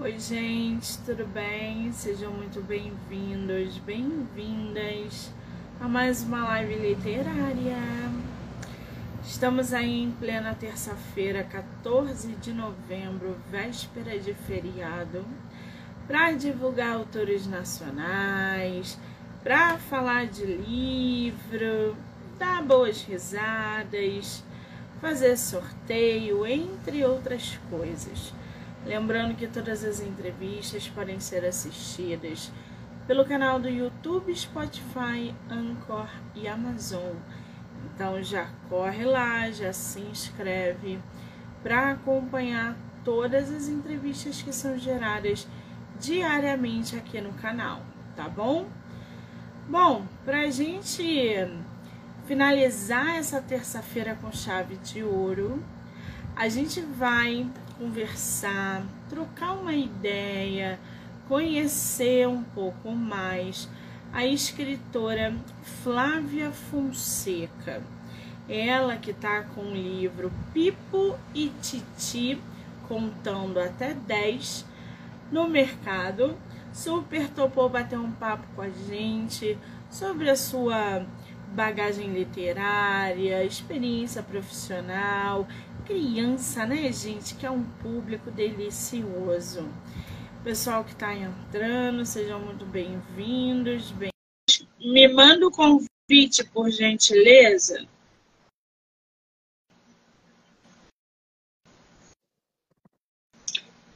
Oi, gente, tudo bem? Sejam muito bem-vindos, bem-vindas a mais uma live literária. Estamos aí em plena terça-feira, 14 de novembro, véspera de feriado, para divulgar autores nacionais, para falar de livro, dar boas risadas, fazer sorteio, entre outras coisas. Lembrando que todas as entrevistas podem ser assistidas pelo canal do YouTube, Spotify, Anchor e Amazon. Então já corre lá, já se inscreve para acompanhar todas as entrevistas que são geradas diariamente aqui no canal, tá bom? Bom, para a gente finalizar essa terça-feira com chave de ouro, a gente vai conversar, trocar uma ideia, conhecer um pouco mais a escritora Flávia Fonseca. Ela que está com o livro Pipo e Titi, contando até 10 no mercado. Super topou bater um papo com a gente sobre a sua bagagem literária, experiência profissional criança, né, gente? Que é um público delicioso. Pessoal que está entrando, sejam muito bem-vindos. Bem... Me manda o convite, por gentileza.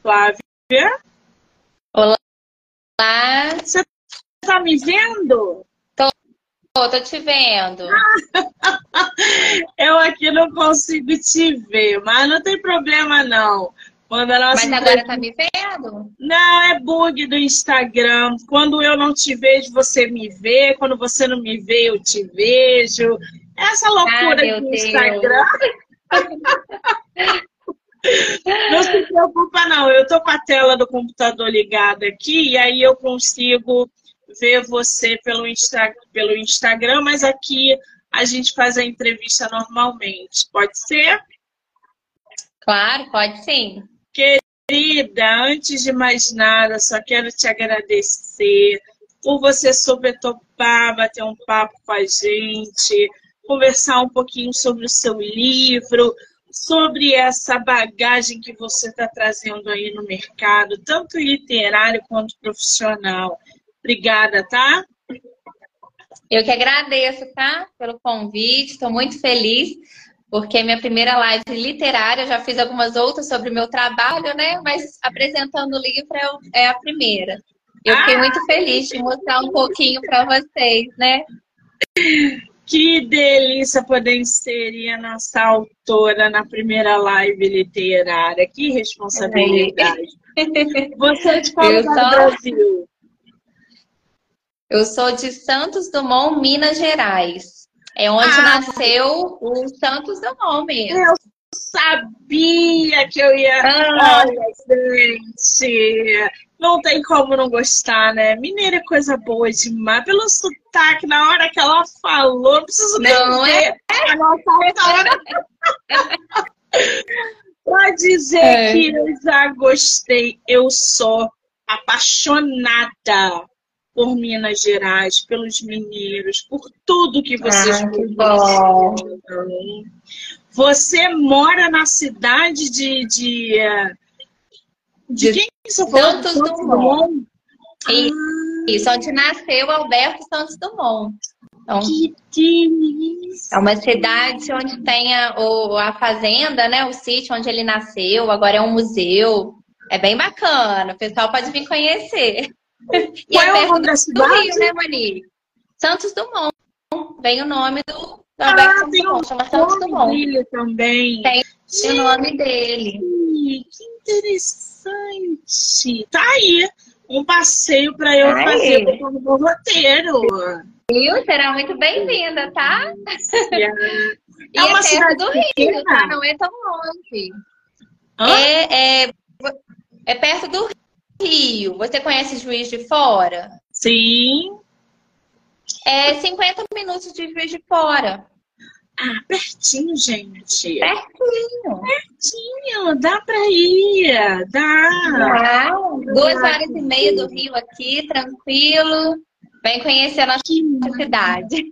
Flávia? Olá. Você está me vendo? Tô, tô te vendo. Eu aqui não consigo te ver, mas não tem problema não. Quando a nossa mas agora tá me vendo? Não, é bug do Instagram. Quando eu não te vejo, você me vê. Quando você não me vê, eu te vejo. Essa loucura ah, do Instagram. não se preocupa, não. Eu tô com a tela do computador ligada aqui e aí eu consigo ver você pelo, Insta, pelo Instagram, mas aqui a gente faz a entrevista normalmente. Pode ser? Claro, pode sim. Querida, antes de mais nada, só quero te agradecer por você super topar, bater um papo com a gente, conversar um pouquinho sobre o seu livro, sobre essa bagagem que você está trazendo aí no mercado, tanto literário quanto profissional. Obrigada, tá? Eu que agradeço, tá? Pelo convite, estou muito feliz, porque é minha primeira live literária, eu já fiz algumas outras sobre o meu trabalho, né? Mas apresentando o livro é, é a primeira. Eu fiquei ah! muito feliz de mostrar um pouquinho para vocês, né? Que delícia poder inserir a nossa autora na primeira live literária. Que responsabilidade. É. Você é de qual lugar do Brasil? Eu sou de Santos Dumont, Minas Gerais. É onde ah, nasceu o Santos Dumont mesmo. Eu sabia que eu ia. Ah. Olha, gente. Não tem como não gostar, né? Mineira é coisa boa demais. Pelo sotaque, na hora que ela falou, não preciso não nem é? A nossa autora. Pode dizer é. que eu já gostei. Eu sou apaixonada por Minas Gerais, pelos mineiros, por tudo que vocês ah, que Você mora na cidade de. De, eh, de, de quem falou? Santos Dumont. Ah. Isso, onde nasceu Alberto Santos Dumont. Então, que delícia! É uma cidade onde tem a, a fazenda, né? O sítio onde ele nasceu, agora é um museu. É bem bacana, o pessoal pode vir conhecer. E Qual é, é o nome da cidade? Do Rio, né, Mani? Santos Dumont. Vem o nome do, do ah, Alberto Santos Dumont. Chama Santos Dumont. Também. Tem o nome dele. Que interessante. Tá aí. Um passeio para eu tá fazer no meu roteiro. Viu? Será muito bem-vinda, tá? Yeah. É uma é cidade do. Rio, tá? Não é tão longe. É, é, é perto do Rio. Você conhece Juiz de Fora? Sim. É 50 minutos de Juiz de Fora. Ah, pertinho, gente. Pertinho. Pertinho, dá pra ir. Dá. dá. Duas horas e meia do Rio aqui, tranquilo. Vem conhecer a nossa cidade.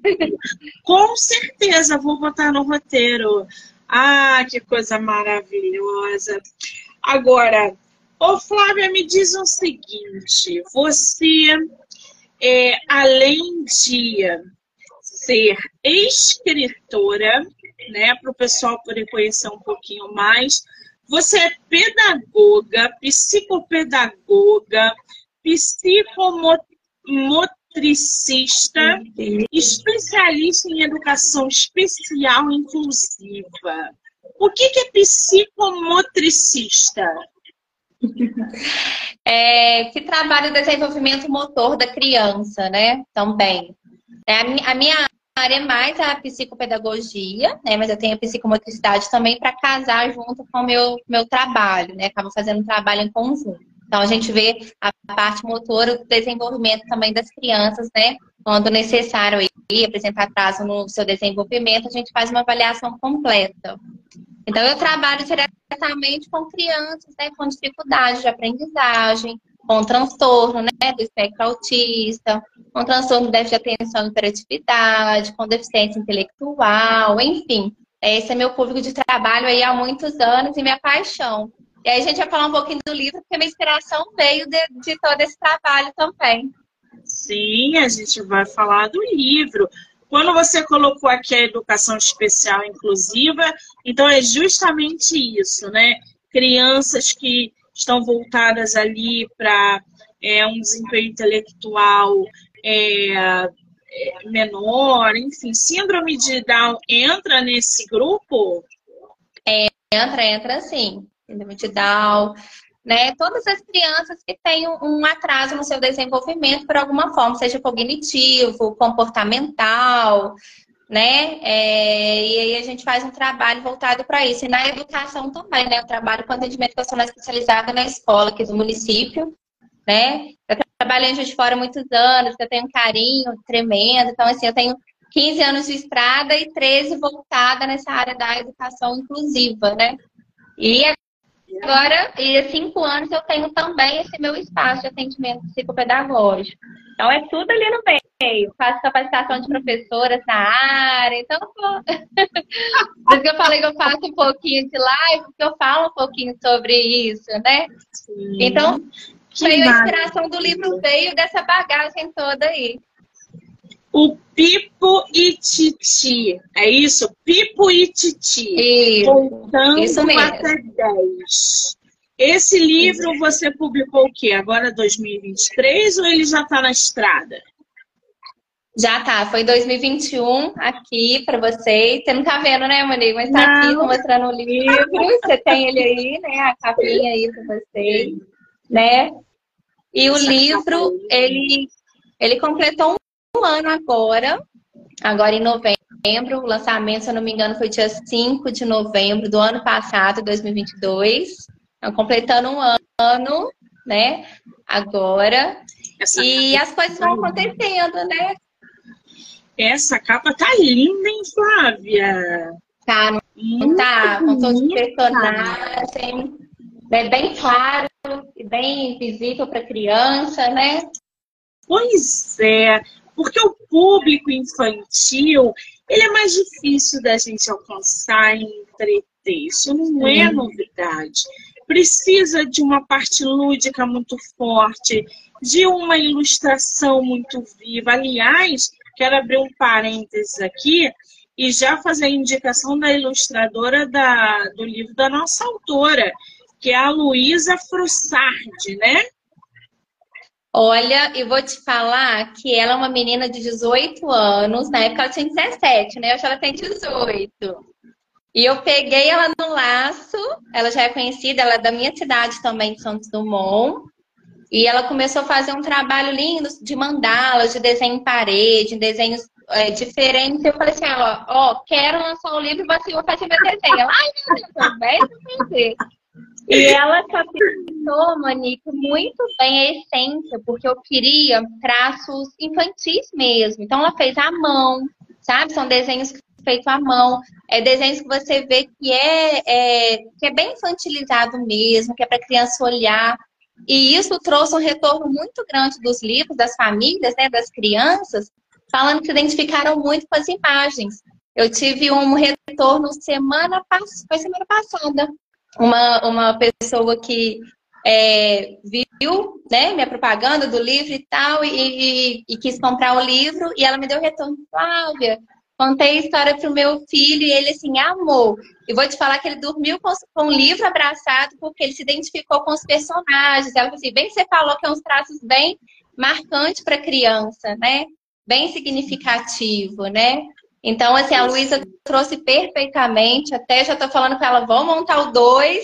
Com certeza, vou botar no roteiro. Ah, que coisa maravilhosa. Agora, ô Flávia, me diz o seguinte: você, é, além de ser escritora, né, para o pessoal poder conhecer um pouquinho mais. Você é pedagoga, psicopedagoga, psicomotricista, especialista em educação especial inclusiva. O que, que é psicomotricista? É, que trabalha o desenvolvimento motor da criança, né? Também. É, a minha área é mais a psicopedagogia, né? Mas eu tenho a psicomotricidade também para casar junto com o meu, meu trabalho, né? Acabo fazendo um trabalho em conjunto. Então a gente vê a parte motora, o desenvolvimento também das crianças, né? Quando necessário aí, apresentar atraso no seu desenvolvimento, a gente faz uma avaliação completa. Então eu trabalho diretamente com crianças, né? Com dificuldade de aprendizagem, com transtorno né, do espectro autista, com transtorno de déficit de atenção e hiperatividade, com deficiência intelectual, enfim. Esse é meu público de trabalho aí há muitos anos e minha paixão. E aí a gente vai falar um pouquinho do livro, porque minha inspiração veio de, de todo esse trabalho também. Sim, a gente vai falar do livro. Quando você colocou aqui a educação especial inclusiva, então é justamente isso, né? Crianças que estão voltadas ali para é, um desempenho intelectual é, é, menor, enfim, síndrome de Down entra nesse grupo? É, entra, entra sim. Síndrome de Down, né? Todas as crianças que têm um atraso no seu desenvolvimento por alguma forma, seja cognitivo, comportamental, né? É, e aí a gente faz um trabalho voltado para isso. E na educação também, né? Eu trabalho com atendimento educacional especializado na escola aqui do município, né? Eu trabalhei em Juiz de Fora muitos anos, eu tenho um carinho tremendo. Então, assim, eu tenho 15 anos de estrada e 13 voltada nessa área da educação inclusiva, né? E agora, e há cinco anos, eu tenho também esse meu espaço de atendimento psicopedagógico. Então, é tudo ali no meio. Faço capacitação de professoras na área. Então, por isso que eu falei que eu faço um pouquinho de live, porque eu falo um pouquinho sobre isso, né? Sim. Então, veio a inspiração do livro, veio dessa bagagem toda aí. O Pipo e Titi. É isso? Pipo e Titi. Isso, Contando isso mesmo. até 10. Esse livro você publicou o quê? Agora 2023 ou ele já está na estrada? Já tá, foi 2021 aqui para vocês. Você não tá vendo, né, Monique? Mas tá não. aqui, tô mostrando o livro. Você tem ele aí, né? A capinha aí para vocês, né? E o livro, ele, ele completou um ano agora, agora em novembro. O lançamento, se eu não me engano, foi dia 5 de novembro do ano passado, 2022. Então, completando um ano, né? Agora. Essa e as coisas vão acontecendo, né? Essa capa tá linda, hein, Flávia? Tá, não Muito tá? Com todos os personagens. É bem claro e bem visível para criança, né? Pois é, porque o público infantil ele é mais difícil da gente alcançar e entreter. Isso não é novidade precisa de uma parte lúdica muito forte, de uma ilustração muito viva. Aliás, quero abrir um parênteses aqui e já fazer a indicação da ilustradora da, do livro da nossa autora, que é a Luísa Frussardi, né? Olha, eu vou te falar que ela é uma menina de 18 anos, na época ela tinha 17, né? Hoje ela tem 18. E eu peguei ela no laço, ela já é conhecida, ela é da minha cidade também, de Santos Dumont. E ela começou a fazer um trabalho lindo de mandalas, de desenho em parede, desenhos é, diferentes. Eu falei assim, ó, ó, quero lançar um livro e você vai fazer meu desenho. Ela, ai, meu Deus, vai fazer. E ela captou, Monique, muito bem a essência, porque eu queria traços infantis mesmo. Então ela fez à mão, sabe? São desenhos feito à mão, é, desenhos que você vê que é, é que é bem infantilizado mesmo, que é para criança olhar. E isso trouxe um retorno muito grande dos livros, das famílias, né, das crianças, falando que se identificaram muito com as imagens. Eu tive um retorno semana, foi semana passada. Uma, uma pessoa que é, viu né, minha propaganda do livro e tal, e, e, e, quis comprar o livro, e ela me deu retorno, Flávia, contei a história para o meu filho, e ele assim, amou. E vou te falar que ele dormiu com, com o livro abraçado, porque ele se identificou com os personagens. Ela assim, bem você falou que é uns traços bem marcantes para criança, né? Bem significativo, né? Então, assim, a Luísa trouxe perfeitamente, até já estou falando com ela, vamos montar o dois,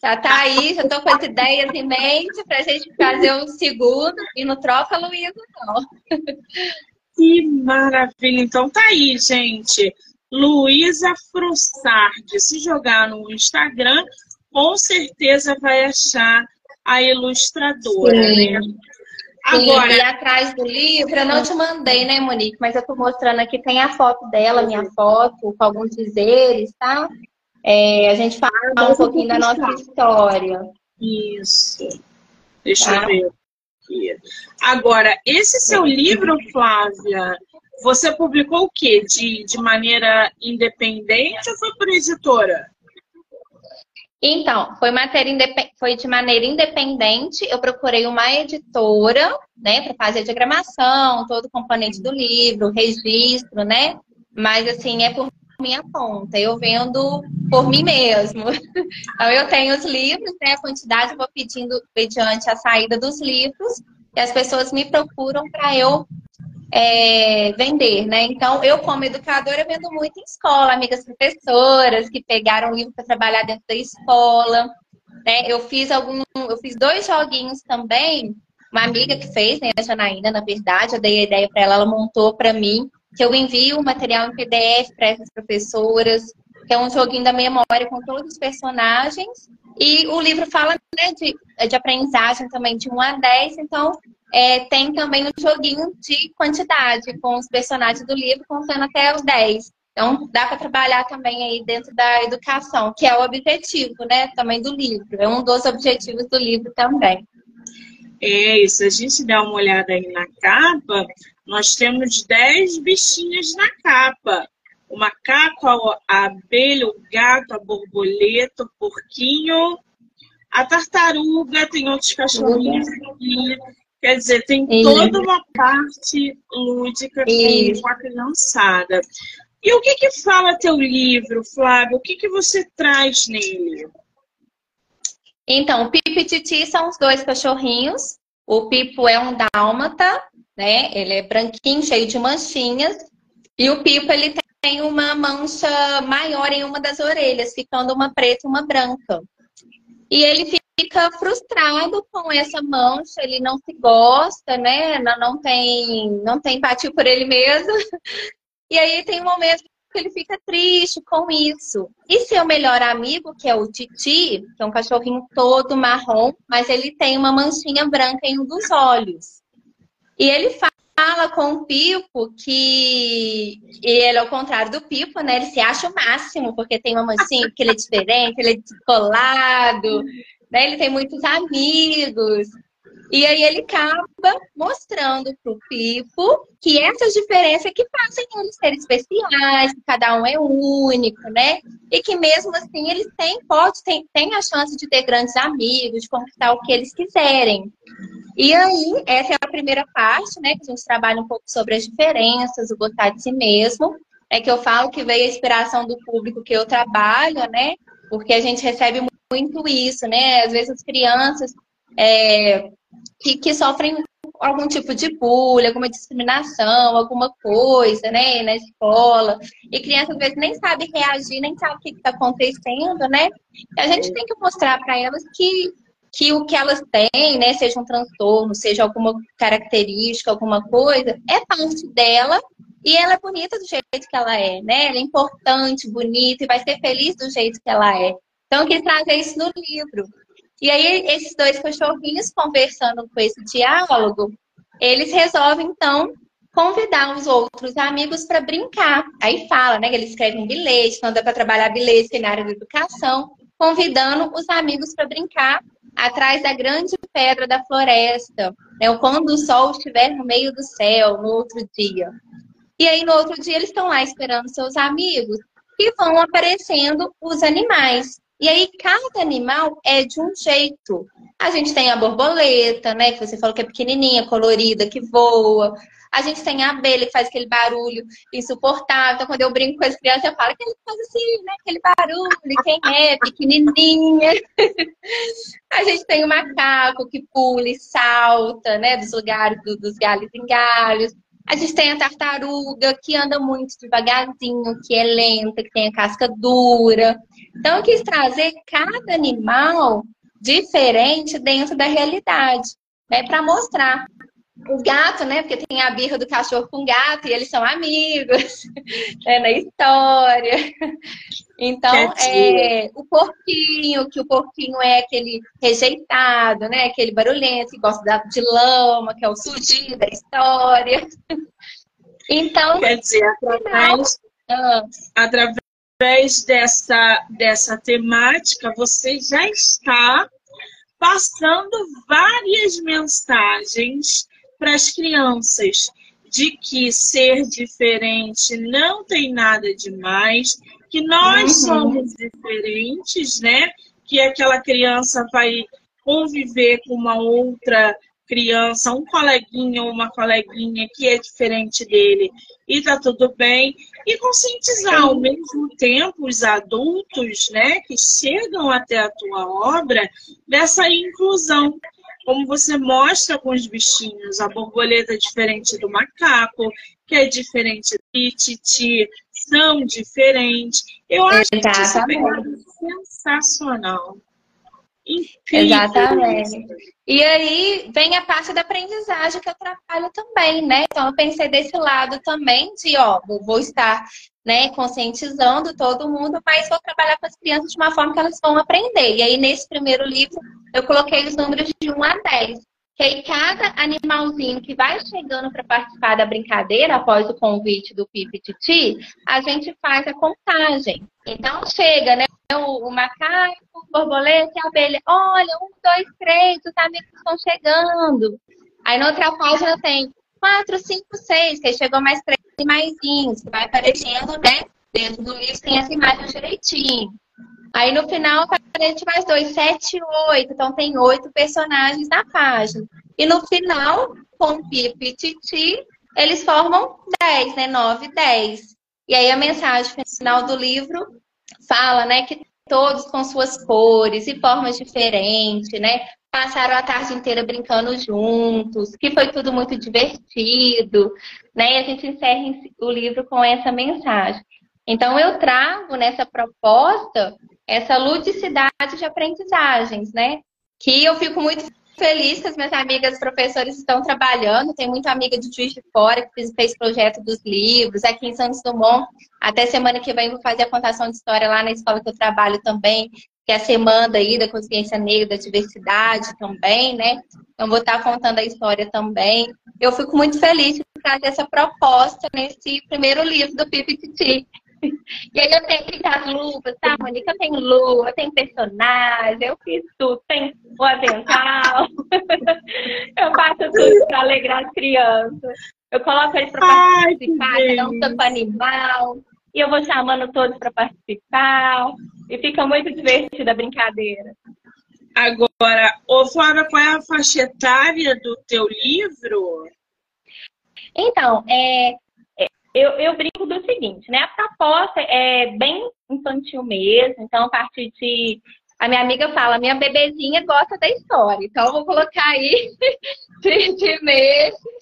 já tá aí, já estou com as ideias em mente para a gente fazer o segundo, e não troca a Luísa, não. Que maravilha! Então tá aí, gente. Luísa Frussardi. Se jogar no Instagram, com certeza vai achar a ilustradora, Sim. né? Agora, e atrás do livro, eu não te mandei, né, Monique? Mas eu tô mostrando aqui, tem a foto dela, minha foto, com alguns dizeres, tá? É, a gente fala ah, um pouquinho da nossa história. Isso. Deixa tá? eu ver aqui. Agora, esse seu livro, Flávia, você publicou o quê? De, de maneira independente ou foi por editora? Então, foi, foi de maneira independente. Eu procurei uma editora, né, para fazer a diagramação, todo o componente do livro, registro, né? Mas, assim, é por minha conta. Eu vendo por mim mesmo. Então, eu tenho os livros, né? A quantidade eu vou pedindo mediante a saída dos livros. E as pessoas me procuram para eu é, vender, né? Então, eu como educadora vendo muito em escola, amigas professoras que pegaram livro para trabalhar dentro da escola. Né? Eu fiz algum, eu fiz dois joguinhos também. Uma amiga que fez, né, a Janaína, na verdade, eu dei a ideia para ela, ela montou para mim, que eu envio o material em PDF para essas professoras, que é um joguinho da memória com todos os personagens. E o livro fala né, de, de aprendizagem também de 1 a 10, então é, tem também um joguinho de quantidade com os personagens do livro, contando até os 10. Então, dá para trabalhar também aí dentro da educação, que é o objetivo, né, também do livro. É um dos objetivos do livro também. É, isso. a gente der uma olhada aí na capa, nós temos 10 bichinhos na capa. O macaco, a abelha, o gato, a borboleta, o porquinho, a tartaruga, tem outros cachorrinhos aqui, Quer dizer, tem toda uma parte lúdica com a criançada. E o que que fala teu livro, Flávio? O que que você traz nele? Então, o Pipo e Titi são os dois cachorrinhos. O Pipo é um dálmata, né? Ele é branquinho, cheio de manchinhas. E o Pipo, ele tem uma mancha maior em uma das orelhas, ficando uma preta e uma branca. E ele fica frustrado com essa mancha, ele não se gosta, né? Não, não tem, não tem empatia por ele mesmo. E aí tem um momento que ele fica triste com isso. E seu melhor amigo, que é o Titi, que é um cachorrinho todo marrom, mas ele tem uma manchinha branca em um dos olhos. E ele fala com o Pipo que ele, ao contrário do Pipo, né? Ele se acha o máximo, porque tem uma manchinha, porque ele é diferente, ele é descolado, né? Ele tem muitos amigos. E aí ele acaba mostrando para o Pipo que essas diferenças que fazem eles serem especiais, que cada um é único, né? E que mesmo assim eles têm, pode, têm, têm a chance de ter grandes amigos, de conquistar o que eles quiserem. E aí, essa é a primeira parte, né? Que a gente trabalha um pouco sobre as diferenças, o gostar de si mesmo. É que eu falo que veio a inspiração do público que eu trabalho, né? Porque a gente recebe muito isso, né? Às vezes as crianças é, que, que sofrem algum tipo de bullying, alguma discriminação, alguma coisa, né, na escola. E crianças às vezes nem sabe reagir, nem sabe o que está acontecendo, né? E a gente tem que mostrar para elas que, que o que elas têm, né, seja um transtorno, seja alguma característica, alguma coisa, é parte dela e ela é bonita do jeito que ela é, né? Ela é importante, bonita e vai ser feliz do jeito que ela é. Então, eu quis trazer isso no livro. E aí, esses dois cachorrinhos conversando com esse diálogo, eles resolvem, então, convidar os outros amigos para brincar. Aí fala, né, que ele escreve um bilhete, quando é para trabalhar bilhete na área da educação, convidando os amigos para brincar atrás da grande pedra da floresta, né, quando o sol estiver no meio do céu, no outro dia. E aí, no outro dia, eles estão lá esperando seus amigos e vão aparecendo os animais. E aí, cada animal é de um jeito. A gente tem a borboleta, né? Que você falou que é pequenininha, colorida, que voa. A gente tem a abelha que faz aquele barulho insuportável. Então, quando eu brinco com as crianças, eu falo que ele faz assim, né? Aquele barulho, quem é, pequenininha. a gente tem o macaco que pula e salta, né? Dos lugares, do, dos galhos em galhos. A gente tem a tartaruga que anda muito devagarzinho, que é lenta, que tem a casca dura. Então, eu quis trazer cada animal diferente dentro da realidade, né? Para mostrar o gato, né? Porque tem a birra do cachorro com gato e eles são amigos né? na história. Então, é, o porquinho, que o porquinho é aquele rejeitado, né? Aquele barulhento que gosta de lama, que é o sujinho da história. Então, quer dizer, através, ah. através dessa, dessa temática, você já está passando várias mensagens para as crianças de que ser diferente não tem nada demais, que nós uhum. somos diferentes, né? Que aquela criança vai conviver com uma outra criança, um coleguinha ou uma coleguinha que é diferente dele e tá tudo bem. E conscientizar ao mesmo tempo os adultos, né, que chegam até a tua obra dessa inclusão como você mostra com os bichinhos, a borboleta é diferente do macaco, que é diferente do titi, são diferentes. Eu acho Exatamente. isso sensacional. Incrível. Exatamente. E aí vem a parte da aprendizagem que eu trabalho também, né? Então eu pensei desse lado também de, ó, vou estar né, conscientizando todo mundo, mas vou trabalhar com as crianças de uma forma que elas vão aprender. E aí, nesse primeiro livro, eu coloquei os números de 1 a 10. Que aí, cada animalzinho que vai chegando para participar da brincadeira, após o convite do Pipi Titi, a gente faz a contagem. Então, chega, né? O, o macaco, o borboleta e a abelha. Olha, um, dois, três, os amigos estão chegando. Aí, na outra página tem quatro, cinco, seis, que aí chegou mais três maisinhos, que vai aparecendo, né? Dentro do livro tem essa imagem direitinho. Aí no final aparece mais dois, sete, oito. Então tem oito personagens na página. E no final, com Pipo e Titi, eles formam dez, né? Nove, dez. E aí a mensagem final do livro fala, né, que todos com suas cores e formas diferentes, né? passaram a tarde inteira brincando juntos, que foi tudo muito divertido, né? E a gente encerra o livro com essa mensagem. Então eu trago nessa proposta essa ludicidade de aprendizagens, né? Que eu fico muito feliz que as minhas amigas professores estão trabalhando. Tem muita amiga de Juiz de Fora que fez, fez projeto dos livros. Aqui em Santos Dumont, até semana que vem vou fazer a contação de história lá na escola que eu trabalho também que é a semana aí da consciência negra, da diversidade também, né? Então, vou estar contando a história também. Eu fico muito feliz de trazer essa proposta nesse primeiro livro do Pipi Titi. E aí eu tenho que as luvas, tá, Monique? Eu tenho lua, eu tenho personagem, eu fiz tudo, tem o avental. eu faço tudo para alegrar as crianças. Eu coloco eles para participar, cada um tampa animal. E eu vou chamando todos para participar. E fica muito divertida a brincadeira. Agora, ô Flávia, qual é a faixa etária do teu livro? Então, é, eu, eu brinco do seguinte, né? A proposta é bem infantil mesmo, então a partir de. A minha amiga fala, minha bebezinha gosta da história, então eu vou colocar aí de, de meses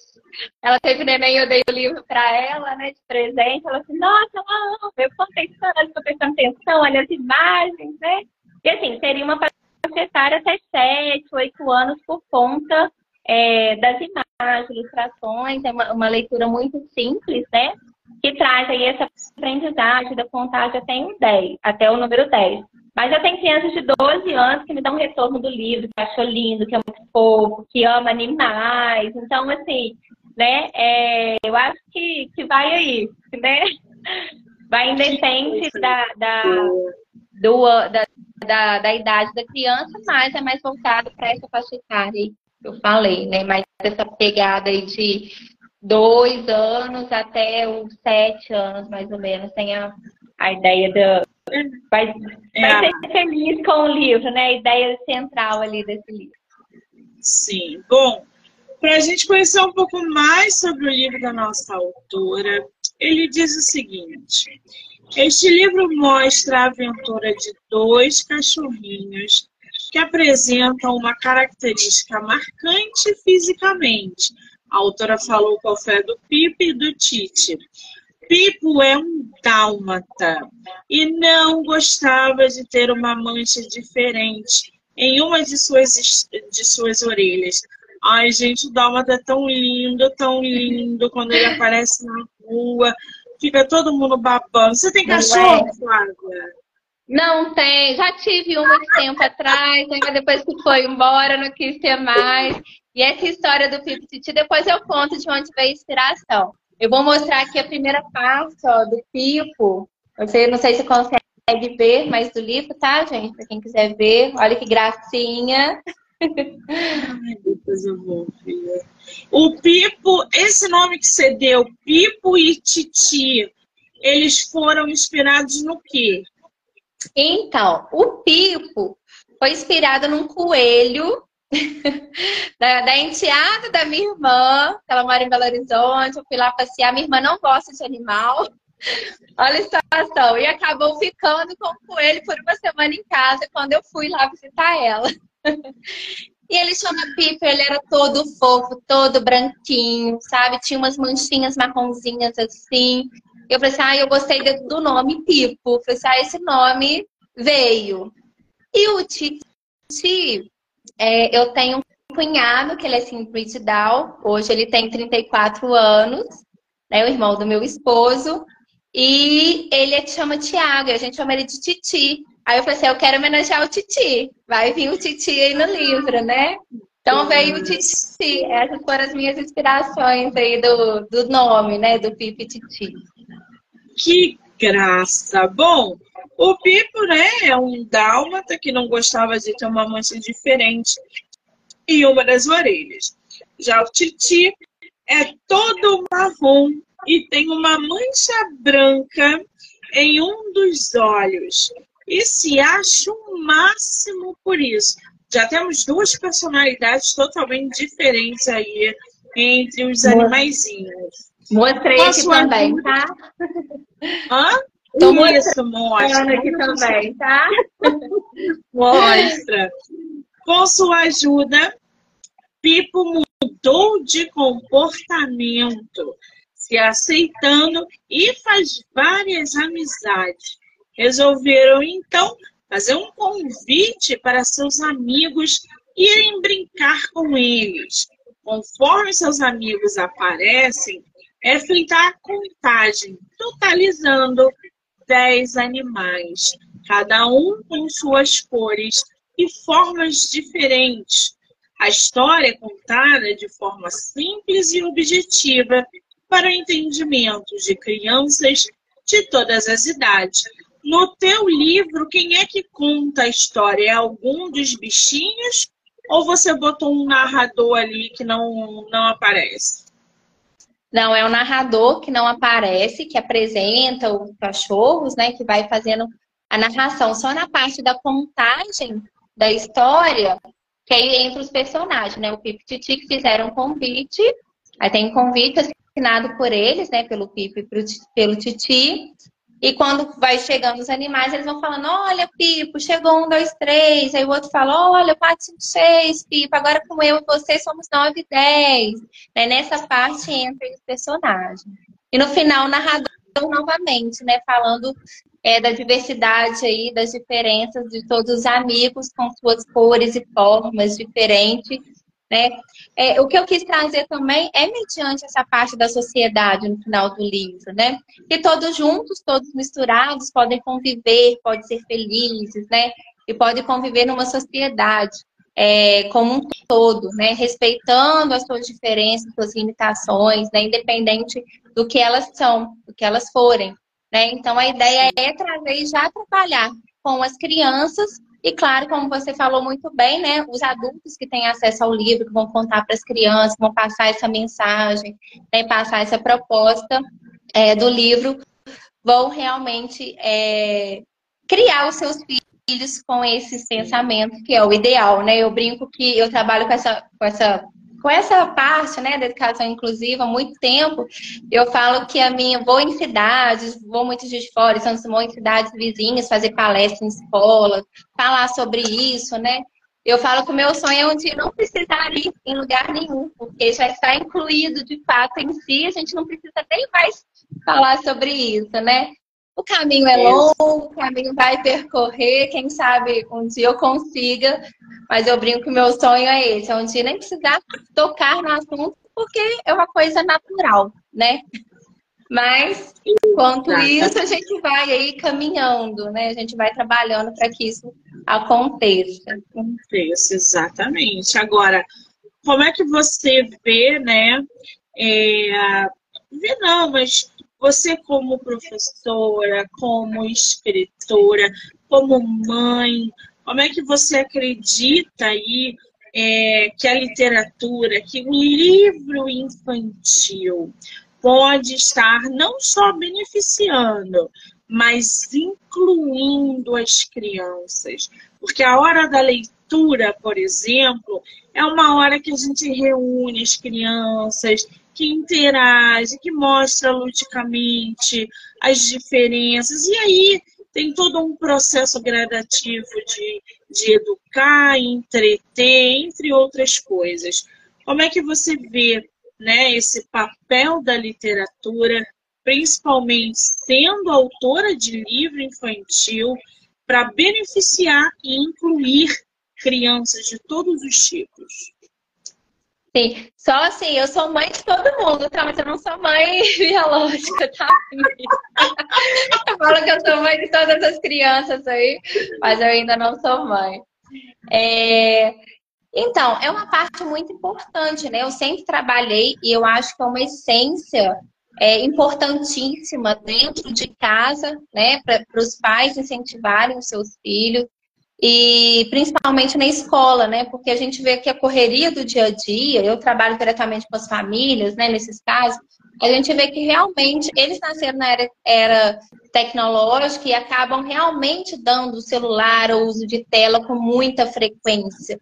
ela teve neném, eu dei o livro para ela, né, de presente. Ela assim, nossa, ela eu contei história, estou prestando atenção, olha as imagens, né? E assim, seria uma faixa etária até 7, 8 anos por conta é, das imagens, ilustrações, é uma, uma, leitura muito simples, né? Que traz aí essa aprendizagem da contagem até o 10, até o número 10. Mas eu tenho crianças de 12 anos que me dão retorno do livro, que achou lindo, que é muito fofo, que ama animais. Então, assim, né? É, eu acho que, que vai aí, né? Vai independente da, da, do, da, da, da idade da criança, mas é mais voltado para essa faixa etária eu falei, né? Mais essa pegada aí de dois anos até os sete anos, mais ou menos, tem a, a ideia do. Vai, é. vai ser feliz com o livro, né? A ideia central ali desse livro. Sim. Bom, para a gente conhecer um pouco mais sobre o livro da nossa autora, ele diz o seguinte: Este livro mostra a aventura de dois cachorrinhos que apresentam uma característica marcante fisicamente. A autora falou qual foi a do Pipe e do Tite. Pipo é um dálmata e não gostava de ter uma mancha diferente em uma de suas, de suas orelhas. Ai, gente, o dálmata é tão lindo, tão lindo quando ele aparece na rua. Fica todo mundo babando. Você tem cachorro, Flávia? Não tem, já tive um muito tempo atrás, mas depois que foi embora, não quis ter mais. E essa história do Pipo Titi, depois eu conto de onde veio a inspiração. Eu vou mostrar aqui a primeira parte ó, do Pipo. Você não sei se consegue ver, mas do livro, tá, gente? Para quem quiser ver, olha que gracinha. Ai, depois eu vou ver. O Pipo, esse nome que você deu, Pipo e Titi, eles foram inspirados no quê? Então, o Pipo foi inspirado num coelho da, da, enteada da minha irmã, ela mora em Belo Horizonte, eu fui lá passear, minha irmã não gosta de animal. Olha a situação. E acabou ficando com o coelho por uma semana em casa quando eu fui lá visitar ela. E ele chama Pipo, ele era todo fofo, todo branquinho, sabe? Tinha umas manchinhas marronzinhas assim. Eu falei assim, ah, eu gostei do nome Pipo. Eu falei assim, ah, esse nome veio. E o Titi, é, eu tenho um cunhado que ele é de Down. Hoje ele tem 34 anos, né? O irmão do meu esposo. E ele é chama Tiago, a gente chama ele de Titi. Aí eu falei assim, eu quero homenagear o Titi. Vai vir o Titi aí no livro, né? Então veio o Titi. Essas foram as minhas inspirações aí do, do nome, né? Do Pipe Titi. Que graça! Bom, o Pipo, né, é um dálmata que não gostava de ter uma mancha diferente em uma das orelhas. Já o Titi é todo marrom e tem uma mancha branca em um dos olhos. E se acha o máximo por isso. Já temos duas personalidades totalmente diferentes aí entre os animaizinhos. Mostrei aqui também, tá? Hã? Tô Isso, mostra. aqui também, tá? mostra. Com sua ajuda, Pipo mudou de comportamento, se aceitando e faz várias amizades. Resolveram então fazer um convite para seus amigos irem brincar com eles. Conforme seus amigos aparecem, é feita a contagem, totalizando 10 animais, cada um com suas cores e formas diferentes. A história é contada de forma simples e objetiva para o entendimento de crianças de todas as idades. No teu livro, quem é que conta a história? É algum dos bichinhos ou você botou um narrador ali que não, não aparece? Não, é o narrador que não aparece, que apresenta os cachorros, né? Que vai fazendo a narração. Só na parte da contagem da história, que aí entra os personagens, né? O Pipo e o Titi fizeram um convite. Aí tem um convite assinado por eles, né? Pelo Pipo e pelo Titi. E quando vai chegando os animais, eles vão falando: Olha, Pipo, chegou um, dois, três. Aí o outro fala: Olha, quatro, cinco, seis, Pipo. Agora, com eu e você, somos nove, dez. Né? Nessa parte entra os personagens. E no final, o narrador novamente, né? Falando é, da diversidade aí, das diferenças de todos os amigos com suas cores e formas diferentes né? É, o que eu quis trazer também é mediante essa parte da sociedade no final do livro, né? Que todos juntos, todos misturados, podem conviver, podem ser felizes, né? E podem conviver numa sociedade. é, como um todo, né? Respeitando as suas diferenças, suas limitações, né? Independente do que elas são, do que elas forem. Né? Então, a ideia é trazer e já trabalhar com as crianças e, claro, como você falou muito bem, né? Os adultos que têm acesso ao livro, que vão contar para as crianças, vão passar essa mensagem, né? passar essa proposta é, do livro, vão realmente é, criar os seus filhos com esse pensamento, que é o ideal, né? Eu brinco que eu trabalho com essa, com essa com essa parte né, da educação inclusiva há muito tempo, eu falo que a minha vou em cidades, vou muitos dias fora, então vou em cidades vizinhas, fazer palestra em escolas, falar sobre isso, né? Eu falo que o meu sonho é um dia não precisar ir em lugar nenhum, porque já está incluído de fato em si, a gente não precisa nem mais falar sobre isso, né? O caminho é longo, o caminho vai percorrer, quem sabe um dia eu consiga, mas eu brinco que o meu sonho é esse, é um dia nem precisar tocar no assunto, porque é uma coisa natural, né? Mas, enquanto isso, a gente vai aí caminhando, né? A gente vai trabalhando para que isso aconteça. Aconteça, exatamente. Agora, como é que você vê, né? É, vê não, mas você, como professora, como escritora, como mãe, como é que você acredita aí é, que a literatura, que o livro infantil pode estar não só beneficiando, mas incluindo as crianças? Porque a hora da leitura, por exemplo, é uma hora que a gente reúne as crianças, que interage, que mostra ludicamente as diferenças. E aí tem todo um processo gradativo de, de educar, entreter, entre outras coisas. Como é que você vê né, esse papel da literatura, principalmente sendo autora de livro infantil, para beneficiar e incluir crianças de todos os tipos? Sim, só assim, eu sou mãe de todo mundo, tá? Mas eu não sou mãe biológica, tá? eu falo que eu sou mãe de todas as crianças aí, mas eu ainda não sou mãe. É... Então, é uma parte muito importante, né? Eu sempre trabalhei e eu acho que é uma essência é, importantíssima dentro de casa, né? Para os pais incentivarem os seus filhos e principalmente na escola, né? Porque a gente vê que a correria do dia a dia, eu trabalho diretamente com as famílias, né? Nesses casos, a gente vê que realmente eles nasceram na era, era tecnológica e acabam realmente dando o celular ou uso de tela com muita frequência.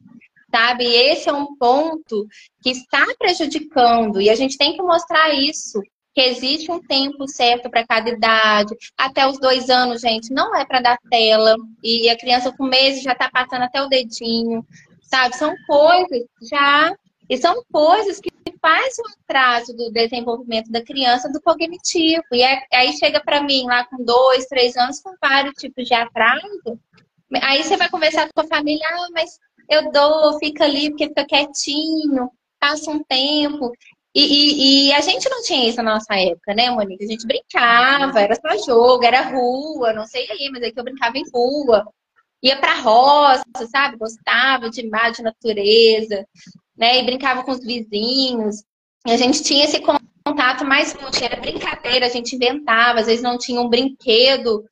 Sabe? E esse é um ponto que está prejudicando e a gente tem que mostrar isso que existe um tempo certo para cada idade. Até os dois anos, gente, não é para dar tela. E a criança com meses já está passando até o dedinho, sabe? São coisas já. E são coisas que faz o atraso do desenvolvimento da criança do cognitivo. E é, aí chega para mim lá com dois, três anos, com vários tipos de atraso. Aí você vai conversar com a família, ah, mas eu dou, fica ali porque fica quietinho, passa um tempo. E, e, e, a gente não tinha isso na nossa época, né, Monique? A gente brincava, era só jogo, era rua, não sei aí, mas é que eu brincava em rua. Ia pra roça, sabe? Gostava de mar, de natureza, né? E brincava com os vizinhos. E a gente tinha esse contato mais forte, era brincadeira, a gente inventava, às vezes não tinha um brinquedo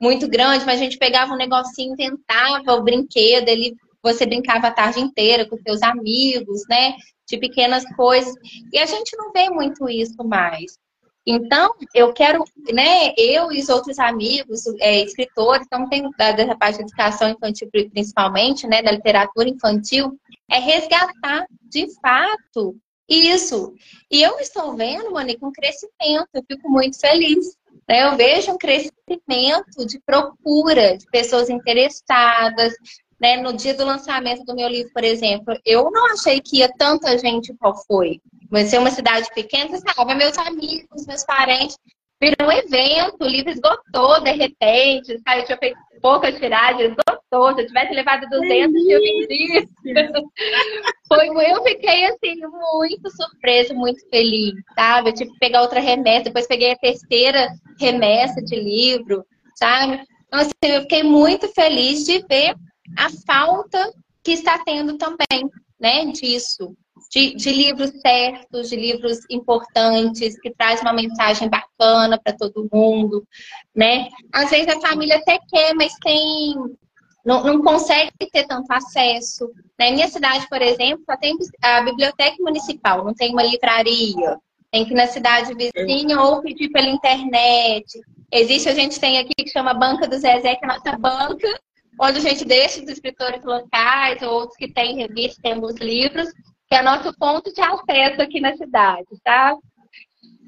muito grande, mas a gente pegava um negocinho, inventava o brinquedo, ele, você brincava a tarde inteira com seus amigos, né? de pequenas coisas. E a gente não vê muito isso mais. Então, eu quero, né, eu e os outros amigos, é, escritores, então tem dessa parte de educação infantil principalmente, né, da literatura infantil, é resgatar de fato isso. E eu estou vendo, Monique, um crescimento, eu fico muito feliz. Né? Eu vejo um crescimento de procura de pessoas interessadas, né? No dia do lançamento do meu livro, por exemplo, eu não achei que ia tanta gente qual foi. Vai ser uma cidade pequena, você sabe, meus amigos, meus parentes. Virou um evento, o livro esgotou de repente, sabe? Eu tinha feito pouca tiragem, esgotou. Se eu tivesse levado 200, eu vendi. Foi, eu fiquei, assim, muito surpresa, muito feliz, sabe? Eu tive que pegar outra remessa, depois peguei a terceira remessa de livro, sabe? Então, assim, eu fiquei muito feliz de ver a falta que está tendo também, né, disso. De, de, livros certos, de livros importantes, que traz uma mensagem bacana para todo mundo, né? Às vezes a família até quer, mas tem não, não consegue ter tanto acesso. Na minha cidade, por exemplo, só tem a biblioteca municipal, não tem uma livraria. Tem que ir na cidade vizinha ou pedir pela internet. Existe, a gente tem aqui que chama Banca do Zezé, que é a nossa banca, onde a gente deixa os escritores locais ou outros que têm revista, temos livros, que é nosso ponto de acesso aqui na cidade, tá?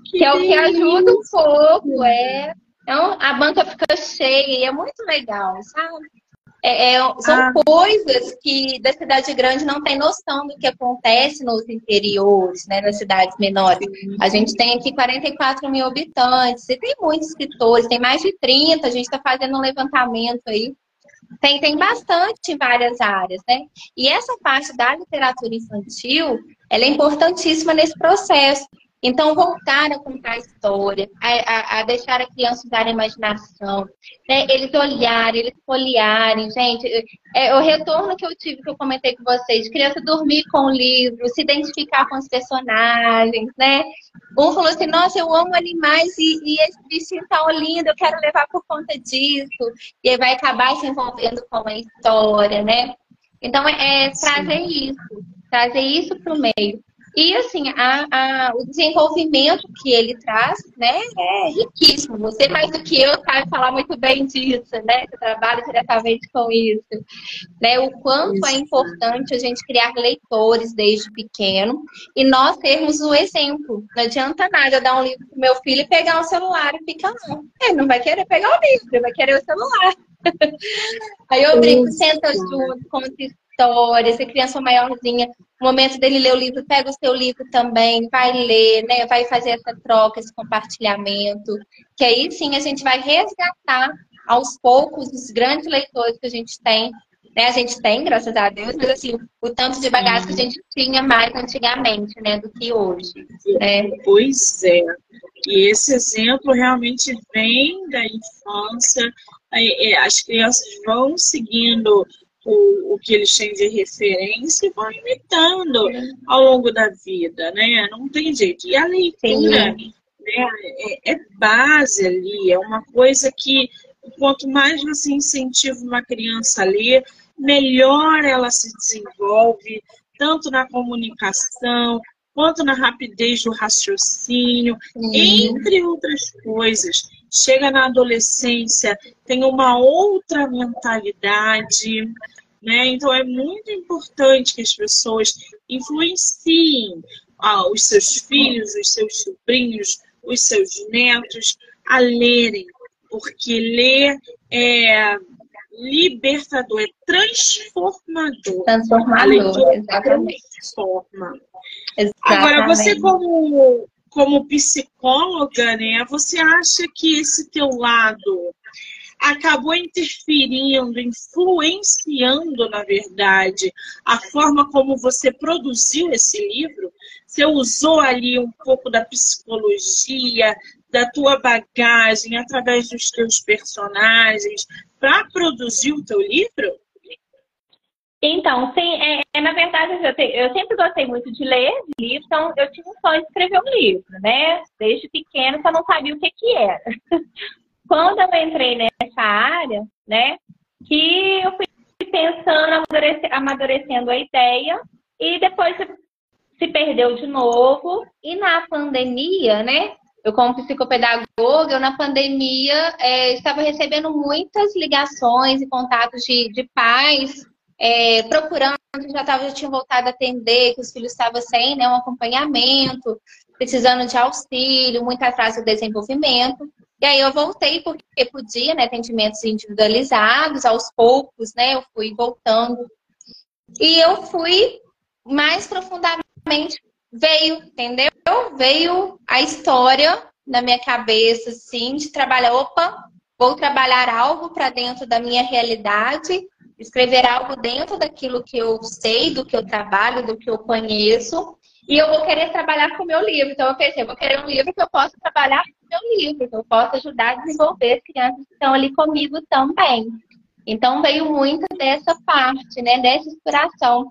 Que, que é o que ajuda um pouco, é. Então, a banca fica cheia e é muito legal, sabe? É, é, são ah. coisas que da cidade grande não tem noção do que acontece nos interiores, né, nas cidades menores. A gente tem aqui 44 mil habitantes e tem muitos escritores, tem mais de 30, a gente está fazendo um levantamento aí. Tem, tem bastante em várias áreas, né? E essa parte da literatura infantil, ela é importantíssima nesse processo. Então, voltar a contar a história, a, a, a deixar a criança usar a imaginação, né? eles olharem, eles folhearem, gente. É, o retorno que eu tive, que eu comentei com vocês, criança dormir com o livro, se identificar com os personagens, né? Um falou assim, nossa, eu amo animais e, e esse bichinho tá lindo, eu quero levar por conta disso. E aí vai acabar se envolvendo com a história, né? Então, é, é trazer isso, trazer isso para o meio. E assim, a, a, o desenvolvimento que ele traz, né, é riquíssimo. Você mais do que eu sabe falar muito bem disso, né? Você trabalha diretamente com isso. Né? O quanto é isso. é importante a gente criar leitores desde pequeno e nós termos o exemplo. Não adianta nada dar um livro pro meu filho e pegar um celular e ficar lá. Ele não vai querer pegar o livro, ele vai querer o celular. Aí eu brinco, senta junto, conta história, se a criança maiorzinha, no momento dele ler o livro, pega o seu livro também, vai ler, né? Vai fazer essa troca, esse compartilhamento. Que aí sim a gente vai resgatar aos poucos os grandes leitores que a gente tem. Né? A gente tem, graças a Deus, mas assim, o tanto de bagagem que a gente tinha mais antigamente, né, do que hoje. Né? Pois é. E esse exemplo realmente vem da infância. É, as crianças vão seguindo o, o que eles têm de referência e vão imitando ao longo da vida, né? Não tem jeito. E a leitura né, é, é base ali, é uma coisa que quanto mais você incentiva uma criança a ler, melhor ela se desenvolve, tanto na comunicação, quanto na rapidez do raciocínio, entre outras coisas. Chega na adolescência, tem uma outra mentalidade, né? Então é muito importante que as pessoas influenciem ah, os seus filhos, os seus sobrinhos, os seus netos a lerem, porque ler é libertador, é transformador. Transformador, exatamente. Transforma. Exatamente. Agora, você como, como psicóloga, né, você acha que esse teu lado acabou interferindo, influenciando, na verdade, a forma como você produziu esse livro? Você usou ali um pouco da psicologia, da tua bagagem, através dos teus personagens, para produzir o teu livro? Então, sim, é, é na verdade, eu, te, eu, sempre gostei muito de ler livros, então eu tive um sonho de escrever um livro, né? Desde pequeno, só não sabia o que, que era. Quando eu entrei nessa área, né, que eu fui pensando, amadurecendo a ideia, e depois se perdeu de novo. E na pandemia, né, eu como psicopedagoga, eu na pandemia é, estava recebendo muitas ligações e contatos de, de pais é, procurando, já, tava, já tinha voltado a atender, que os filhos estavam sem né, um acompanhamento, precisando de auxílio, muito atraso do desenvolvimento. E aí eu voltei porque podia, né, atendimentos individualizados, aos poucos, né, eu fui voltando. E eu fui mais profundamente, veio, entendeu? Veio a história na minha cabeça, assim, de trabalhar, opa, vou trabalhar algo para dentro da minha realidade escrever algo dentro daquilo que eu sei, do que eu trabalho, do que eu conheço, e eu vou querer trabalhar com o meu livro. Então, eu pensei, eu vou querer um livro que eu possa trabalhar com o meu livro, que eu possa ajudar a desenvolver as crianças que estão ali comigo também. Então veio muito dessa parte, né, dessa inspiração.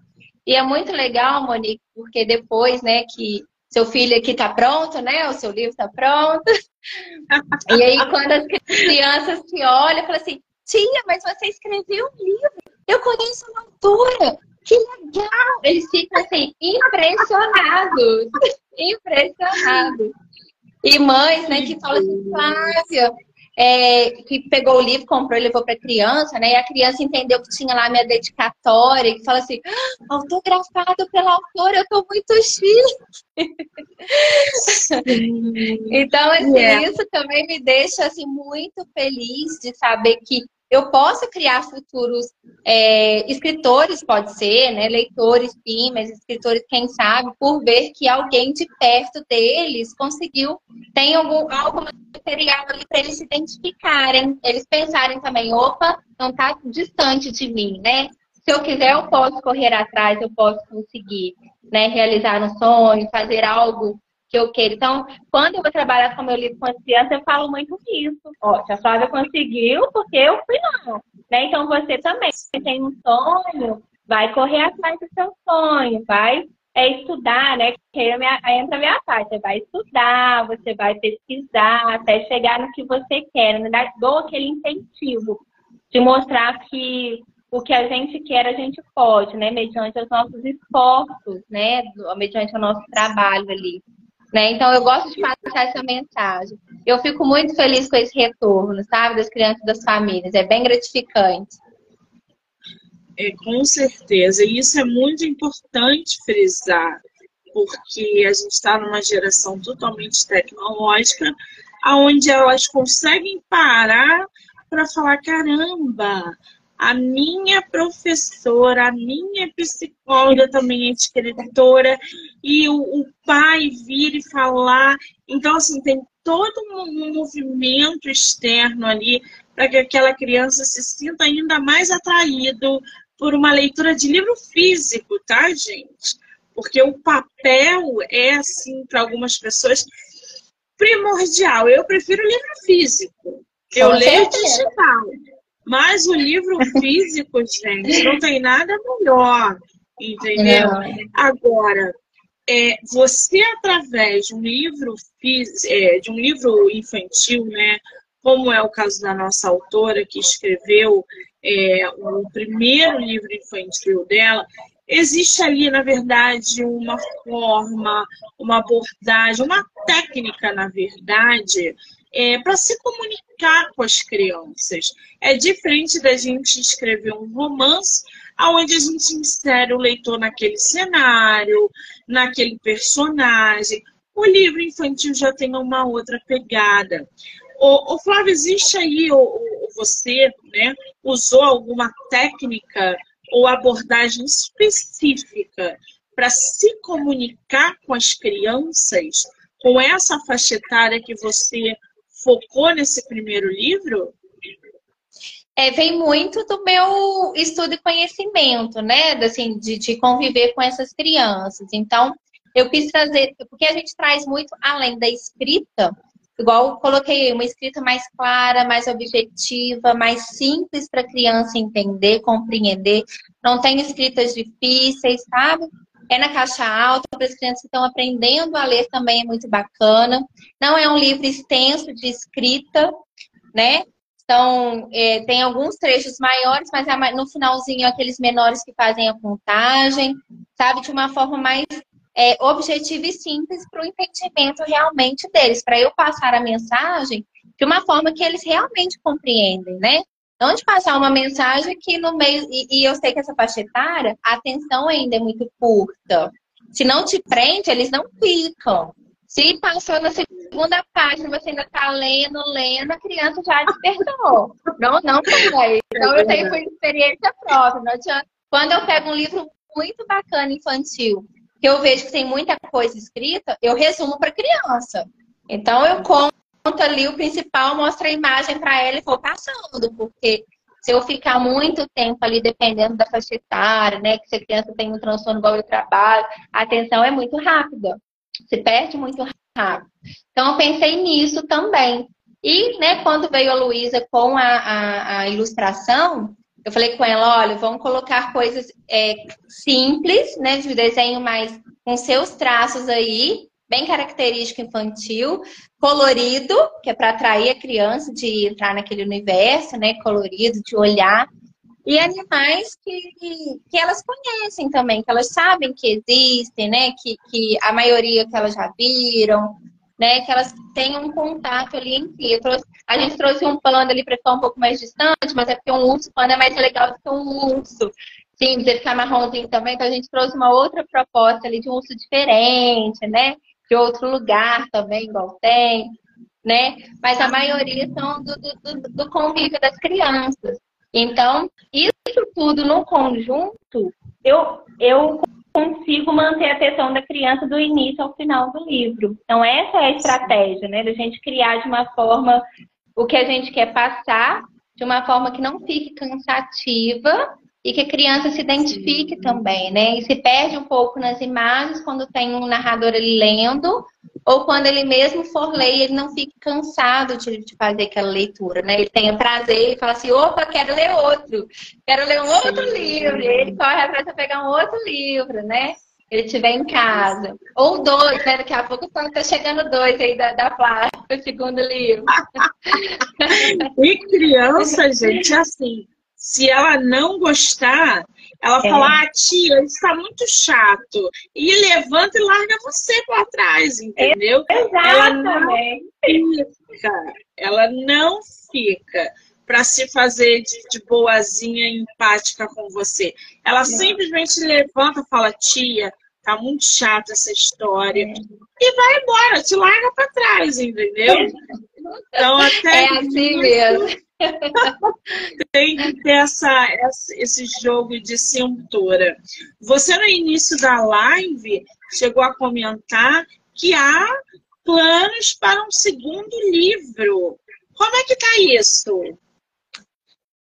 E é muito legal, Monique, porque depois, né, que seu filho aqui está pronto, né? O seu livro está pronto. e aí, quando as crianças te olham, falam assim, tia, mas você escreveu um livro. Eu conheço a autora. Que legal! Eles ficam assim, impressionados. impressionados. E mães, né, que falam assim, Flávia, é, que pegou o livro, comprou e levou para a criança, né? E a criança entendeu que tinha lá minha dedicatória, que fala assim, ah, autografado pela autora, eu tô muito chique. então, assim, yeah. isso também me deixa assim, muito feliz de saber que eu posso criar futuros é, escritores, pode ser, né? Leitores, sim, mas escritores, quem sabe, por ver que alguém de perto deles conseguiu, tem algum, algo material ali para eles se identificarem, eles pensarem também, opa, não está distante de mim, né? Se eu quiser, eu posso correr atrás, eu posso conseguir, né? Realizar um sonho, fazer algo que eu queiro. Então, quando eu vou trabalhar com meu livro com as crianças, eu falo muito disso. Ó, se a Flávia conseguiu, porque eu fui não. Né? Então, você também tem um sonho, vai correr atrás do seu sonho, vai é estudar, né? Que aí, entra a minha parte. Você vai estudar, você vai pesquisar até chegar no que você quer. Na verdade, dou aquele incentivo de mostrar que o que a gente quer, a gente pode, né? Mediante os nossos esforços, né? Mediante o nosso trabalho ali. Né? Então, eu gosto de passar essa mensagem. Eu fico muito feliz com esse retorno, sabe? Das crianças das famílias. É bem gratificante. É, com certeza. E isso é muito importante frisar, porque a gente está numa geração totalmente tecnológica, onde elas conseguem parar para falar: caramba, a minha professora, a minha psicóloga também é escritora, e o, o pai vir e falar. Então, assim, tem todo um movimento externo ali para que aquela criança se sinta ainda mais atraído por uma leitura de livro físico, tá, gente? Porque o papel é, assim, para algumas pessoas, primordial. Eu prefiro livro físico. Eu leio digital. Mas o livro físico, gente, não tem nada melhor, entendeu? Agora, é, você através de um livro é, de um livro infantil, né, como é o caso da nossa autora que escreveu é, o primeiro livro infantil dela, existe ali, na verdade, uma forma, uma abordagem, uma técnica, na verdade, é, para se comunicar com as crianças. É diferente da gente escrever um romance onde a gente insere o leitor naquele cenário, naquele personagem. O livro infantil já tem uma outra pegada. O, o Flávio, existe aí, o, o, você né, usou alguma técnica ou abordagem específica para se comunicar com as crianças, com essa faixa etária que você focou nesse primeiro livro? É, vem muito do meu estudo e conhecimento, né? Assim, de, de conviver com essas crianças. Então, eu quis trazer, porque a gente traz muito além da escrita, igual coloquei uma escrita mais clara, mais objetiva, mais simples para a criança entender, compreender. Não tem escritas difíceis, sabe? É na caixa alta, para as crianças que estão aprendendo a ler também é muito bacana. Não é um livro extenso de escrita, né? Então, é, tem alguns trechos maiores, mas é no finalzinho aqueles menores que fazem a contagem, sabe? De uma forma mais é, objetiva e simples para o entendimento realmente deles, para eu passar a mensagem de uma forma que eles realmente compreendem, né? Não de passar uma mensagem que no meio. E, e, eu sei que essa faixa etária, a atenção ainda é muito curta. Se não te prende, eles não ficam. Se passou na segunda página, você ainda está lendo, lendo, a criança já despertou. Não, não vai. Então eu tenho por experiência própria. Não adianta. Quando eu pego um livro muito bacana infantil, que eu vejo que tem muita coisa escrita, eu resumo para criança. Então eu conto conta ali o principal, mostra a imagem para ela e vou passando, porque se eu ficar muito tempo ali dependendo da faixa etária, né, que se criança tem um transtorno igual eu trabalho, a atenção é muito rápida, se perde muito rápido. Então eu pensei nisso também. E, né, quando veio a Luísa com a, a, a, ilustração, eu falei com ela, olha, vamos colocar coisas é, simples, né, de desenho mais com seus traços aí, bem característico infantil, colorido, que é para atrair a criança de entrar naquele universo, né, colorido, de olhar, e animais que, que elas conhecem também, que elas sabem que existem, né, que, que a maioria que elas já viram, né, que elas tenham um contato ali em si. Trouxe, a gente trouxe um panda ali para ficar um pouco mais distante, mas é porque um urso panda é mais legal do que um urso. Ele ficar marronzinho também, então a gente trouxe uma outra proposta ali de um urso diferente, né? De outro lugar também, igual tem, né? Mas a maioria são do, do, do convívio das crianças. Então, isso tudo no conjunto, eu, eu consigo manter a atenção da criança do início ao final do livro. Então, essa é a estratégia, né? Da gente criar de uma forma o que a gente quer passar, de uma forma que não fique cansativa e que a criança se identifique Sim. também, né? E se perde um pouco nas imagens quando tem um narrador ali lendo, ou quando ele mesmo for ler, ele não fique cansado de, de fazer aquela leitura, né? Ele tenha prazer e fala assim, opa, quero ler outro, quero ler um outro Sim. livro, e ele corre atrás para pegar um outro livro, né? Ele estiver em casa. Ou dois, né? Daqui a pouco tá, tá chegando dois aí da, da Flávia, o segundo livro. e criança, gente, assim, se ela não gostar, ela é. fala, ah, tia, isso está muito chato. E levanta e larga você para trás, entendeu? Exatamente. Ela não fica. Ela não fica para se fazer de, de, boazinha empática com você. Ela não. simplesmente levanta e fala, tia, tá muito chata essa história. É. E vai embora, te larga para trás, entendeu? Então, até. É assim mesmo. Tem que ter essa, esse jogo de cintura. Você, no início da live, chegou a comentar que há planos para um segundo livro. Como é que tá isso?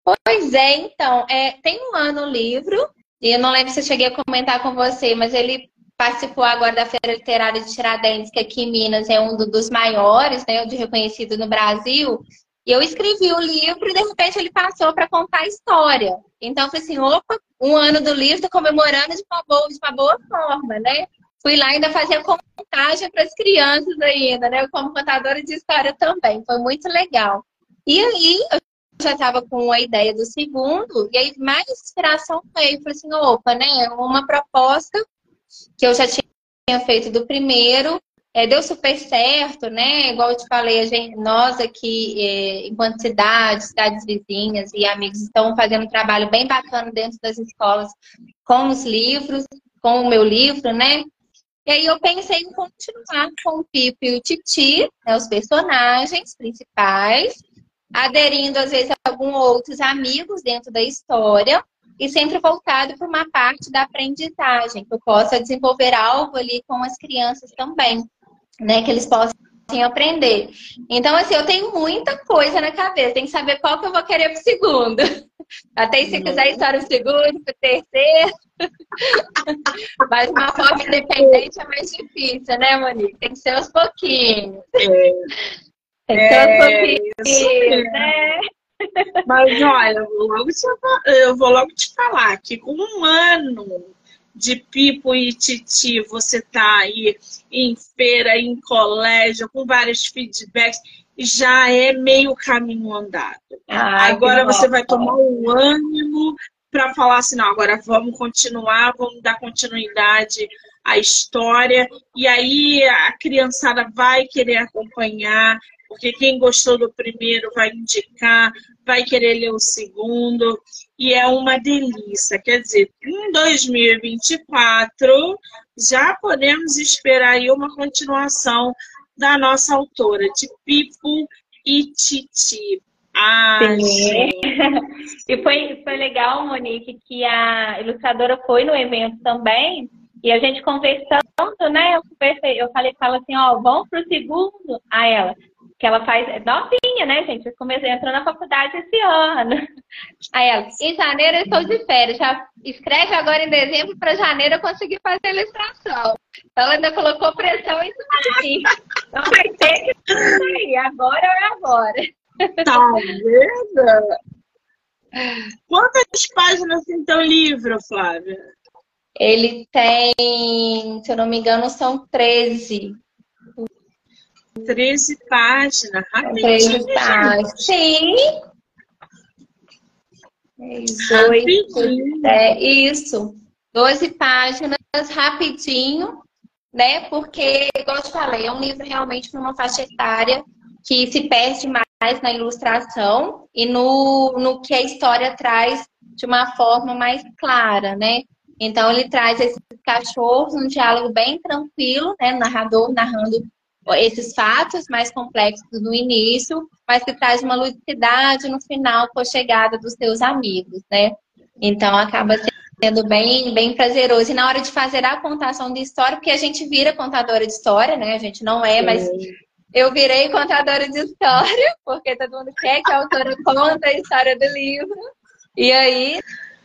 Pois é, então, é, tem um ano o livro, e eu não lembro se eu cheguei a comentar com você, mas ele participou agora da Feira Literária de Tiradentes, que aqui em Minas é um dos maiores, né, de reconhecido no Brasil, e eu escrevi o livro e de repente ele passou para contar a história. Então eu falei assim, opa, um ano do livro, comemorando de uma boa, de uma boa forma, né? Fui lá ainda fazer contagem para as crianças ainda, né? Como contadora de história também. Foi muito legal. E aí eu já estava com a ideia do segundo, e aí mais inspiração veio. Falei assim, opa, né? Uma proposta que eu já tinha feito do primeiro, é, deu super certo, né? Igual eu te falei, a gente, nós aqui, é, enquanto cidade, cidades vizinhas e amigos, estão fazendo um trabalho bem bacana dentro das escolas com os livros, com o meu livro, né? E aí eu pensei em continuar com o Pipo e o Titi, né, os personagens principais, aderindo às vezes a alguns outros amigos dentro da história e sempre voltado para uma parte da aprendizagem, que eu possa desenvolver algo ali com as crianças também né? Que eles possam aprender. Então, assim, eu tenho muita coisa na cabeça, tem que saber qual que eu vou querer pro segundo. Até se quiser história pro segundo, pro terceiro. Mas uma forma independente é mais difícil, né, Monique? Tem que ser aos pouquinhos. É. Tem que ser aos é, pouquinhos, né? Mas olha, eu vou, logo te, eu vou logo te falar que com um ano de Pipo e Titi, você tá aí em feira, em colégio, com vários feedbacks, já é meio caminho andado. Ah, agora você vai tomar o ânimo para falar assim, não, agora vamos continuar, vamos dar continuidade à história. E aí a criançada vai querer acompanhar, porque quem gostou do primeiro vai indicar, vai querer ler o segundo, e é uma delícia. Quer dizer, em 2024 já podemos esperar aí uma continuação da nossa autora, de Pipo e Titi. Ah, e foi, foi legal, Monique, que a ilustradora foi no evento também, e a gente conversando, né? Eu, conversei, eu falei, fala assim, ó, vamos pro segundo a ela que ela faz, é novinha, né, gente? Comecei entrou na faculdade esse ano. Aí ela, em janeiro eu estou de férias, já escreve agora em dezembro para janeiro eu conseguir fazer a ilustração. Então ela ainda colocou pressão em cima de mim. Então vai ter que sair, agora ou é agora. Tá vendo? Quantas páginas tem teu livro, Flávia? Ele tem, se eu não me engano, são 13. 13 páginas, rapidinho. 13 páginas. Sim. Rapidinho. É, isso. 12 páginas, rapidinho, né? Porque, igual eu te falei, é um livro realmente para uma faixa etária que se perde mais na ilustração e no, no que a história traz de uma forma mais clara, né? Então ele traz esses cachorros num diálogo bem tranquilo, né? O narrador narrando esses fatos mais complexos no início, mas que traz uma ludicidade no final com a chegada dos seus amigos, né? Então acaba sendo bem, bem prazeroso. E na hora de fazer a contação de história, porque a gente vira contadora de história, né? A gente não é, mas eu virei contadora de história, porque todo mundo quer que a autora conte a história do livro. E aí,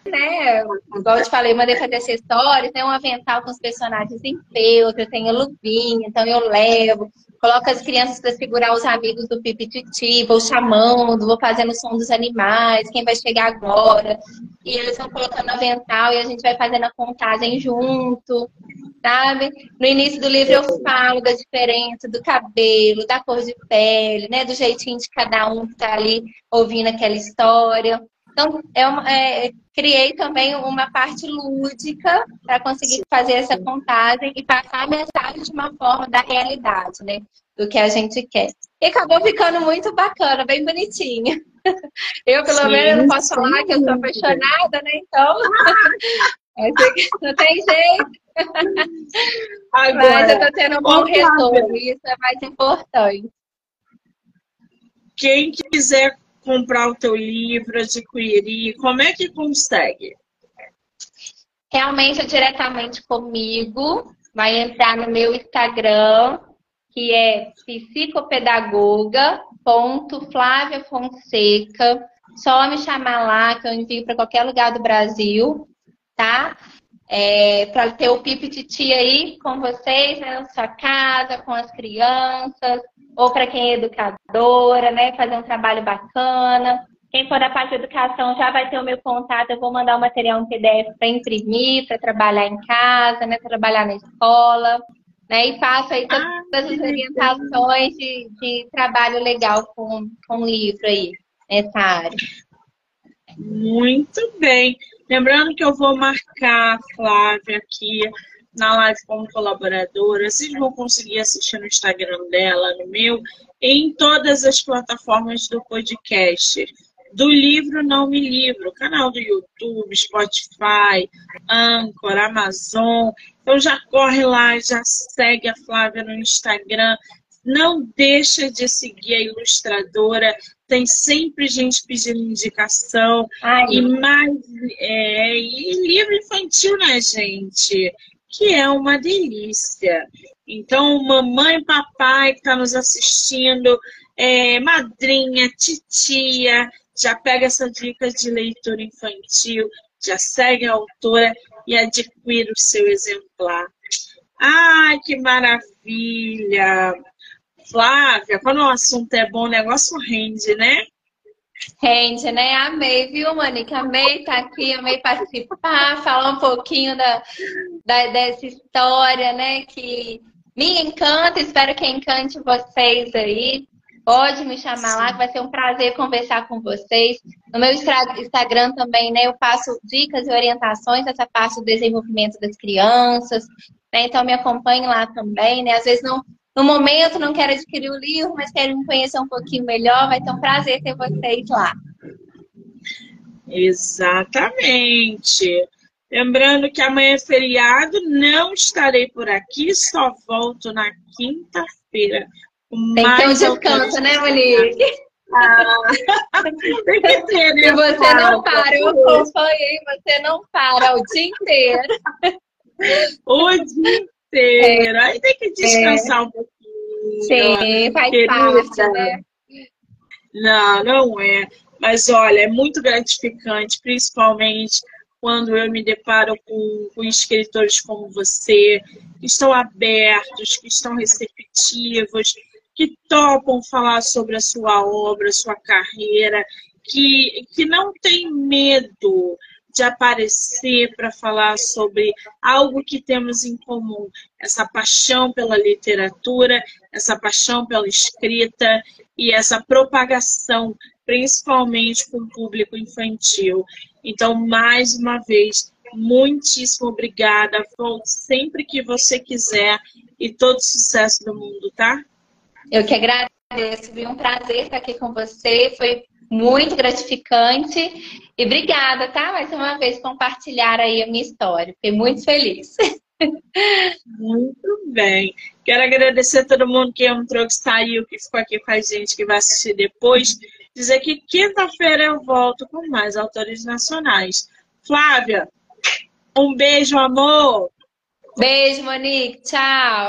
né, igual eu te falei, mandei fazer acessórios, tem um avental com os personagens em feltro, tem a luvinha, então eu levo, coloco as crianças para segurar os amigos do Pipititi, vou chamando, vou fazendo o som dos animais, quem vai chegar agora. E eles vão colocando avental e a gente vai fazendo a contagem junto, sabe? No início do livro eu falo da diferença do cabelo, da cor de pele, né? Do jeitinho de cada um que tá ali ouvindo aquela história. Então, é uma, é, criei também uma parte lúdica para conseguir fazer essa contagem e passar a mensagem de uma forma da realidade, né? Do que a gente quer. E acabou ficando muito bacana, bem bonitinho. Eu, pelo sim, menos, não posso sim. falar que eu sou apaixonada, né? Então, não tem jeito. Agora, Mas eu tô tendo um bom retorno, isso é mais importante. Quem quiser comprar o teu livro, adquirir? Como é que consegue? Realmente diretamente comigo. Vai entrar no meu Instagram, que é psicopedagoga.flaviafonseca. Só me chamar lá, que eu envio para qualquer lugar do Brasil, tá? É, para ter o Pipi Titi aí com vocês, né, na sua casa, com as crianças, ou para quem é educadora, né? Fazer um trabalho bacana. Quem for da parte de educação já vai ter o meu contato, eu vou mandar o material em PDF para imprimir, para trabalhar em casa, né? Trabalhar na escola. Né? E faço aí todas ah, as orientações de, de, trabalho legal com, com livro aí, nessa área. Muito bem. Lembrando que eu vou marcar a Flávia aqui na live como colaboradora. Vocês vão conseguir assistir no Instagram dela, no meu, em todas as plataformas do podcast. Do livro Não Me Livro, canal do YouTube, Spotify, Anchor, Amazon. Então já corre lá, já segue a Flávia no Instagram. Não deixa de seguir a ilustradora. Tem sempre gente pedindo indicação. Ai. E mais. É, e livro infantil, né, gente? Que é uma delícia. Então, mamãe papai que está nos assistindo, é, madrinha, titia, já pega essa dica de leitura infantil, já segue a autora e adquire o seu exemplar. Ai, que maravilha! Flávia, quando o assunto é bom, o negócio rende, né? Rende, né? Amei, viu, Manica? Amei estar tá aqui, amei participar, falar um pouquinho da, da, dessa história, né? Que me encanta, espero que encante vocês aí. Pode me chamar lá, que vai ser um prazer conversar com vocês. No meu Instagram também, né? Eu passo dicas e orientações nessa parte do desenvolvimento das crianças. Né? Então me acompanhe lá também, né? Às vezes não no momento não quero adquirir o livro, mas quero me conhecer um pouquinho melhor, vai ter um prazer ter vocês lá. Exatamente. Lembrando que amanhã é feriado, não estarei por aqui, só volto na quinta-feira. Tem que ter um descanso, né, Monique? Ah, tem que ter, né? E você não para, eu acompanhei, você não para o dia inteiro. O dia inteiro. Aí tem que descansar é. um pouquinho. Sim, faz querida. parte, né? Não, não é. Mas olha, é muito gratificante, principalmente quando eu me deparo com, com escritores como você, que estão abertos, que estão receptivos, que topam falar sobre a sua obra, sua carreira, que, que não tem medo de aparecer para falar sobre algo que temos em comum, essa paixão pela literatura, essa paixão pela escrita e essa propagação, principalmente com o público infantil. Então, mais uma vez, muitíssimo obrigada. Volte sempre que você quiser e todo sucesso do mundo, tá? Eu que agradeço, foi um prazer estar aqui com você, foi muito gratificante. E obrigada, tá? Mais uma vez compartilhar aí a minha história. Fiquei muito feliz. Muito bem. Quero agradecer a todo mundo que entrou, que saiu, que ficou aqui com a gente, que vai assistir depois. Dizer que quinta-feira eu volto com mais autores nacionais. Flávia, um beijo, amor. Beijo, Monique. Tchau.